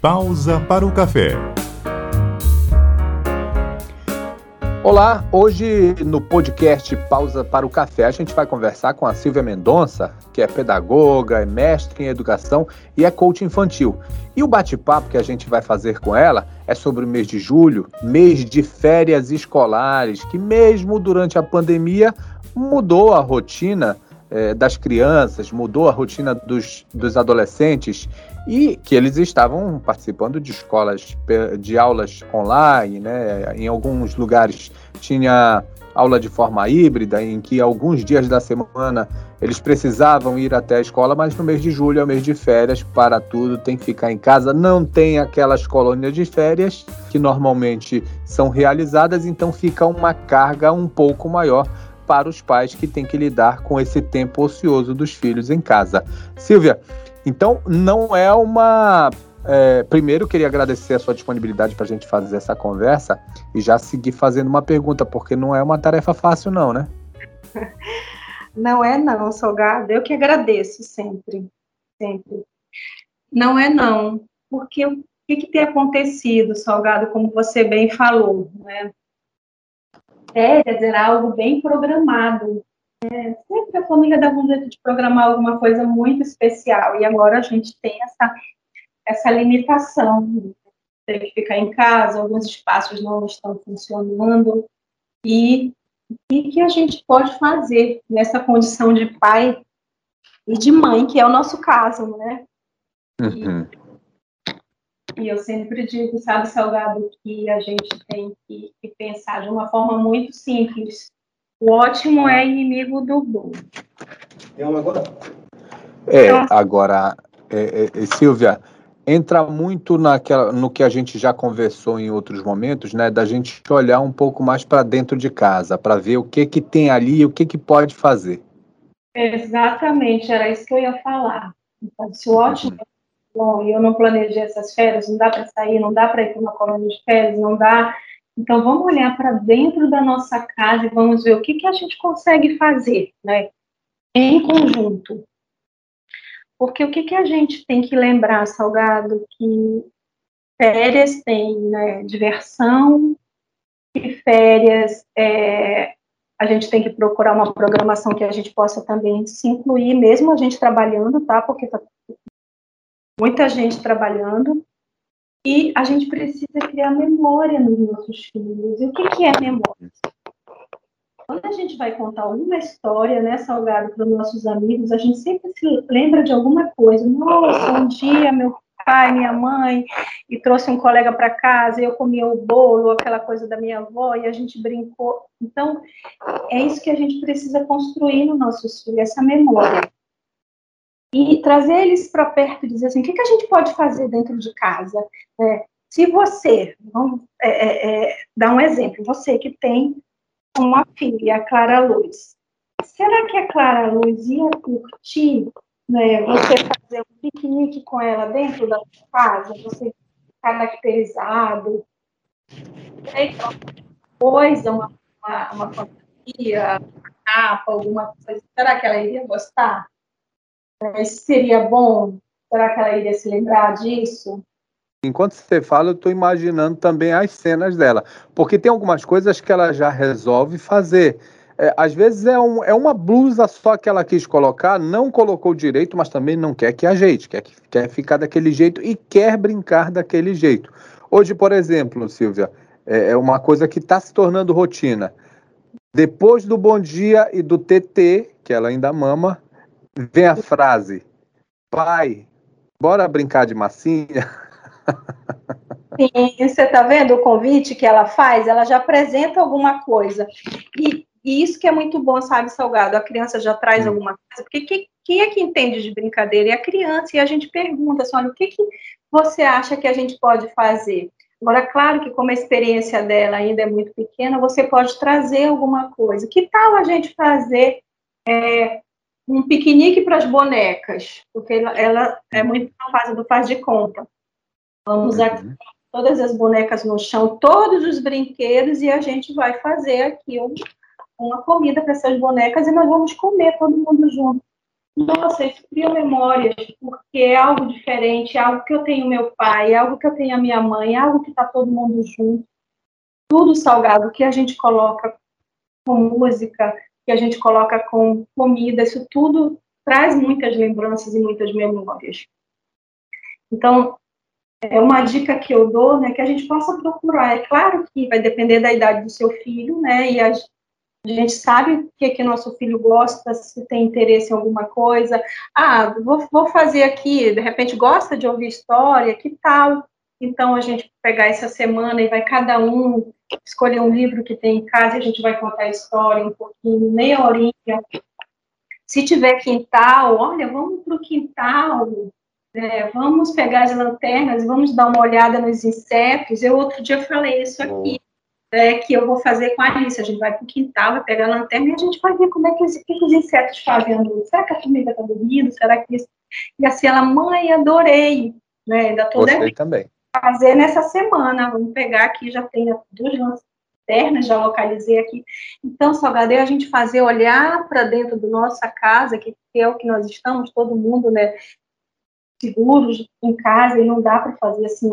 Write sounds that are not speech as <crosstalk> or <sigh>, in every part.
Pausa para o café. Olá, hoje no podcast Pausa para o Café a gente vai conversar com a Silvia Mendonça, que é pedagoga, é mestre em educação e é coach infantil. E o bate-papo que a gente vai fazer com ela é sobre o mês de julho, mês de férias escolares, que mesmo durante a pandemia mudou a rotina é, das crianças, mudou a rotina dos, dos adolescentes e que eles estavam participando de escolas, de aulas online, né? Em alguns lugares tinha aula de forma híbrida, em que alguns dias da semana eles precisavam ir até a escola, mas no mês de julho é o mês de férias, para tudo, tem que ficar em casa. Não tem aquelas colônias de férias que normalmente são realizadas, então fica uma carga um pouco maior para os pais que têm que lidar com esse tempo ocioso dos filhos em casa. Silvia, então não é uma. É, primeiro, queria agradecer a sua disponibilidade para a gente fazer essa conversa e já seguir fazendo uma pergunta, porque não é uma tarefa fácil, não, né? <laughs> Não é, não, Salgado. Eu que agradeço sempre, sempre. Não é, não, porque o que, que tem acontecido, Salgado, como você bem falou, né? férias era algo bem programado. É, sempre a família dava um jeito de programar alguma coisa muito especial, e agora a gente tem essa, essa limitação. Tem que ficar em casa, alguns espaços não estão funcionando, e o que a gente pode fazer nessa condição de pai e de mãe, que é o nosso caso, né? Uhum. E eu sempre digo, sabe, Salgado, que a gente tem que, que pensar de uma forma muito simples. O ótimo é inimigo do bom. É, então, agora, é, é, Silvia, entra muito naquela, no que a gente já conversou em outros momentos, né, da gente olhar um pouco mais para dentro de casa, para ver o que que tem ali e o que que pode fazer. Exatamente, era isso que eu ia falar. Então, se o ótimo uhum bom, e eu não planejei essas férias, não dá para sair, não dá para ir para uma colônia de férias, não dá. Então, vamos olhar para dentro da nossa casa e vamos ver o que, que a gente consegue fazer, né? Em conjunto. Porque o que, que a gente tem que lembrar, Salgado, que férias tem né, diversão, e férias é, a gente tem que procurar uma programação que a gente possa também se incluir, mesmo a gente trabalhando, tá? Porque tá muita gente trabalhando, e a gente precisa criar memória nos nossos filhos. E o que, que é memória? Quando a gente vai contar uma história, né, Salgado, para os nossos amigos, a gente sempre se lembra de alguma coisa. Nossa, um dia meu pai, minha mãe, e trouxe um colega para casa, e eu comia o bolo, aquela coisa da minha avó, e a gente brincou. Então, é isso que a gente precisa construir nos nossos filhos, essa memória e trazer eles para perto e dizer assim, o que, que, a gente pode fazer dentro de casa? É, se você, vamos é, é, é, dar um exemplo, você que tem uma filha, a Clara Luz, será que a Clara Luz ia curtir né, você fazer um piquenique com ela dentro da sua casa, você caracterizado, coisa, uma, uma, uma fantasia, uma capa, alguma coisa, será que ela iria gostar? Seria bom? Será que ela iria se lembrar disso? Enquanto você fala, eu estou imaginando também as cenas dela, porque tem algumas coisas que ela já resolve fazer. É, às vezes é, um, é uma blusa só que ela quis colocar, não colocou direito, mas também não quer que ajeite, quer, quer ficar daquele jeito e quer brincar daquele jeito. Hoje, por exemplo, Silvia, é, é uma coisa que está se tornando rotina. Depois do bom dia e do TT, que ela ainda mama, vem a frase: pai, bora brincar de massinha? <laughs> Sim, você está vendo o convite que ela faz? Ela já apresenta alguma coisa. E, e isso que é muito bom, sabe, Salgado? A criança já traz hum. alguma coisa, porque quem, quem é que entende de brincadeira? É a criança, e a gente pergunta assim: olha, o que, que você acha que a gente pode fazer? Agora, claro que como a experiência dela ainda é muito pequena, você pode trazer alguma coisa. Que tal a gente fazer é, um piquenique para as bonecas, porque ela, é muito na fase do faz de conta. Vamos uhum. aqui todas as bonecas no chão, todos os brinquedos, e a gente vai fazer aqui um, uma comida para essas bonecas e nós vamos comer todo mundo junto. nossa, isso cria memórias, porque é algo diferente, é algo que eu tenho meu pai, é algo que eu tenho a minha mãe, é algo que está todo mundo junto. Tudo salgado que a gente coloca com música, que a gente coloca com comida, isso tudo traz muitas lembranças e muitas memórias. Então, é uma dica que eu dou, né, que a gente possa procurar. É claro que vai depender da idade do seu filho, né, e a, gente sabe o que, que nosso filho gosta, se tem interesse em alguma coisa. Ah, vou, vou fazer aqui, de repente gosta de ouvir história, que tal? Então, a gente pegar essa semana e vai cada um escolher um livro que tem em casa e a gente vai contar a história um pouquinho, meia horinha. Se tiver quintal, olha, vamos para o quintal, né? vamos pegar as lanternas, vamos dar uma olhada nos insetos. Eu outro dia falei isso aqui é, que eu vou fazer com a Alice. A gente vai para o quintal, vai pegar a lanterna e a gente vai ver como é que, que, que os insetos fazem. Será que a formiga está dormindo? Será que isso? E assim, ela, mãe, adorei. Né? Ainda estou Gostei também. Fazer nessa semana. Vamos pegar aqui, já tem duas lanternas, já localizei aqui. Então, Salgadeiro, a gente fazer olhar para dentro da nossa casa, que é o que nós estamos, todo mundo, né? Seguros em casa, e não dá para fazer assim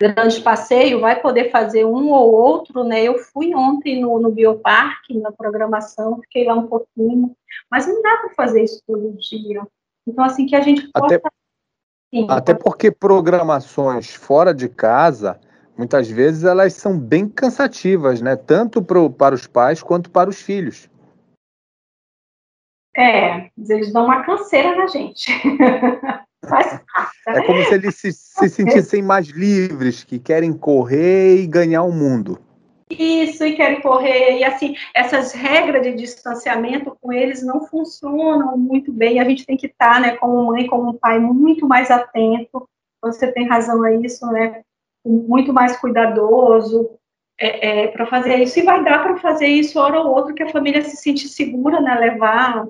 grande passeio, vai poder fazer um ou outro, né? Eu fui ontem no, no Bioparque, na programação, fiquei lá um pouquinho, mas não dá para fazer isso todo dia. Então, assim, que a gente possa... Até, Sim, até porque programações fora de casa, muitas vezes elas são bem cansativas, né? Tanto pro, para os pais quanto para os filhos. É, eles dão uma canseira na gente. <laughs> Faz É como se eles se, se sentissem mais livres, que querem correr e ganhar o mundo. Isso, e querem correr. E assim, essas regras de distanciamento com eles não funcionam muito bem. A gente tem que estar, né, como mãe, como pai, muito mais atento. Você tem razão a isso, né? Muito mais cuidadoso é, é, para fazer isso. E vai dar para fazer isso hora ou outra, que a família se sente segura, né? Levar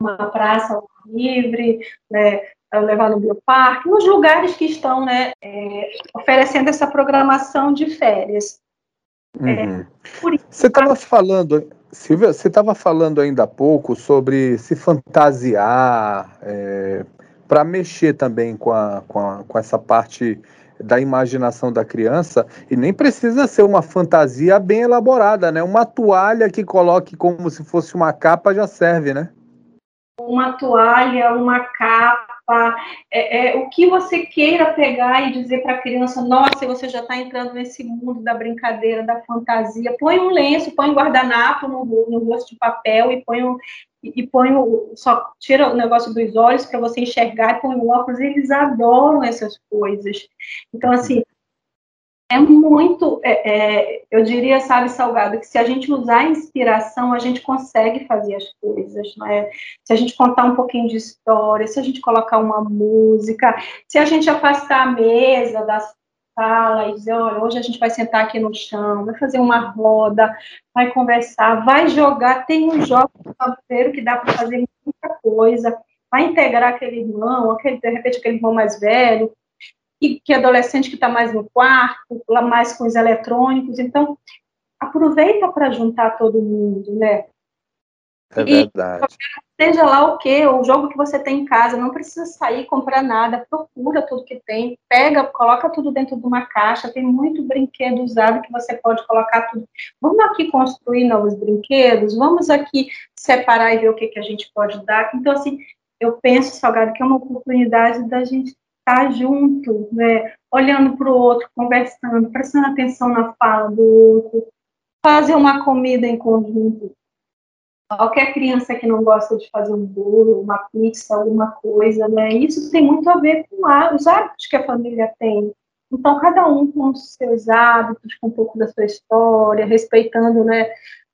uma praça livre, né? levar no bioparque, nos lugares que estão né, é, oferecendo essa programação de férias. Uhum. É, você estava falando, Silvia, você estava falando ainda há pouco sobre se fantasiar, é, para mexer também com, a, com, a, com essa parte da imaginação da criança, e nem precisa ser uma fantasia bem elaborada, né? Uma toalha que coloque como se fosse uma capa já serve, né? Uma toalha, uma capa, é, é, o que você queira pegar e dizer para a criança, nossa, você já está entrando nesse mundo da brincadeira, da fantasia, põe um lenço, põe um guardanapo no, no rosto de papel e põe um, e, e põe o, só tira o negócio dos olhos para você enxergar e põe o óculos, eles adoram essas coisas. Então, assim, é muito, é, é, eu diria, sabe, Salgado, que se a gente usar a inspiração, a gente consegue fazer as coisas, não é? Se a gente contar um pouquinho de história, se a gente colocar uma música, se a gente afastar a mesa da sala e dizer, olha, hoje a gente vai sentar aqui no chão, vai fazer uma roda, vai conversar, vai jogar, tem um jogo tabuleiro que dá para fazer muita coisa, vai integrar aquele irmão, aquele, de repente aquele irmão mais velho, que, que adolescente que está mais no quarto, lá mais com os eletrônicos. Então, aproveita para juntar todo mundo, né? É verdade. E, seja lá o que, o jogo que você tem em casa, não precisa sair comprar nada, procura tudo que tem, pega, coloca tudo dentro de uma caixa, tem muito brinquedo usado que você pode colocar tudo. Vamos aqui construir novos brinquedos, vamos aqui separar e ver o que, que a gente pode dar. Então, assim, eu penso, Salgado, que é uma oportunidade da gente estar tá junto, né, olhando para o outro, conversando, prestando atenção na fala do outro, fazer uma comida em conjunto. Qualquer criança que não gosta de fazer um bolo, uma pizza, alguma coisa, né? Isso tem muito a ver com os hábitos que a família tem. Então, cada um com os seus hábitos, com um pouco da sua história, respeitando, né,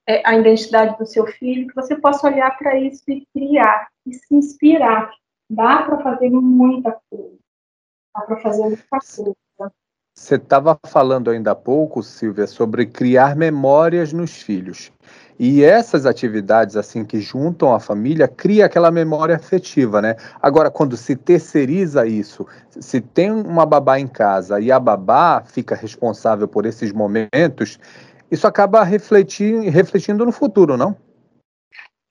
é, a identidade do seu filho, que você possa olhar para isso e criar, e se inspirar. Dá para fazer muita coisa. Dá para fazer muita coisa. Você estava falando ainda há pouco, Silvia, sobre criar memórias nos filhos. E essas atividades assim que juntam a família cria aquela memória afetiva, né? Agora, quando se terceiriza isso, se tem uma babá em casa e a babá fica responsável por esses momentos, isso acaba refletir, refletindo no futuro, não?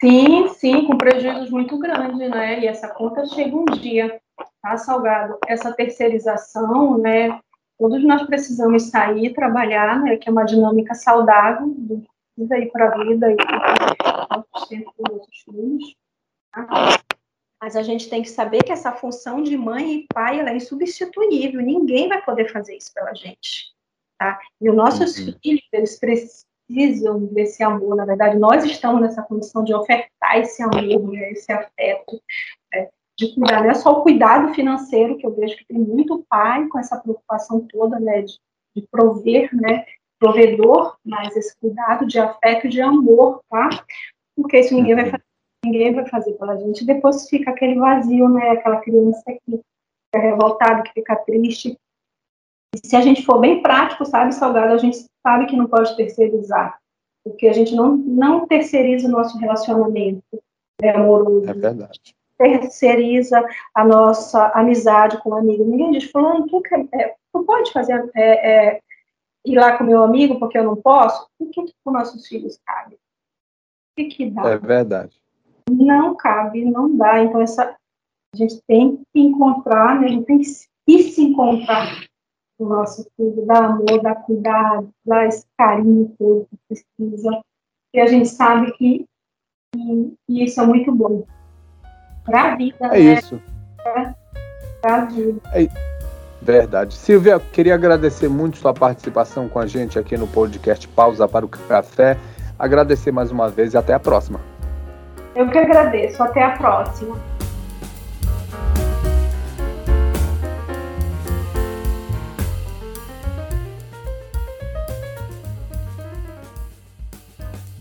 Sim, sim, com prejuízos muito grandes, né? E essa conta chega um dia, tá, Salgado? Essa terceirização, né? Todos nós precisamos sair, trabalhar, né? Que é uma dinâmica saudável, precisa ir para a vida e para dos nossos filhos. Tá? Mas a gente tem que saber que essa função de mãe e pai ela é insubstituível. Ninguém vai poder fazer isso pela gente. Tá? E os nossos uhum. filhos, eles precisam desse amor. Na verdade, nós estamos nessa condição de ofertar esse amor, né? esse afeto? De cuidar. Não é só o cuidado financeiro, que eu vejo que tem muito pai com essa preocupação toda né? de, de prover, né? provedor, mas esse cuidado de afeto e de amor, tá? Porque isso ninguém vai fazer ninguém vai fazer pela gente. Depois fica aquele vazio, né? Aquela criança que fica revoltada, que fica triste. E se a gente for bem prático, sabe, Salgado, a gente sabe que não pode terceirizar. Porque a gente não, não terceiriza o nosso relacionamento né, amoroso. É verdade. Terceiriza a nossa amizade com o um amigo. Ninguém diz, fulano, tu, é, tu pode fazer, é, é, ir lá com meu amigo porque eu não posso? O que, que os nossos filhos cabe? O que, que dá? É verdade não cabe, não dá. Então, essa, a gente tem que encontrar, né, a gente tem que se encontrar o nosso filho, dar amor, dar cuidado, dar esse carinho todo que precisa. E a gente sabe que, que, que isso é muito bom para a vida. É né? isso. Para a vida. É verdade. Silvia, queria agradecer muito sua participação com a gente aqui no podcast Pausa para o Café. Agradecer mais uma vez e até a próxima. Eu que agradeço. Até a próxima.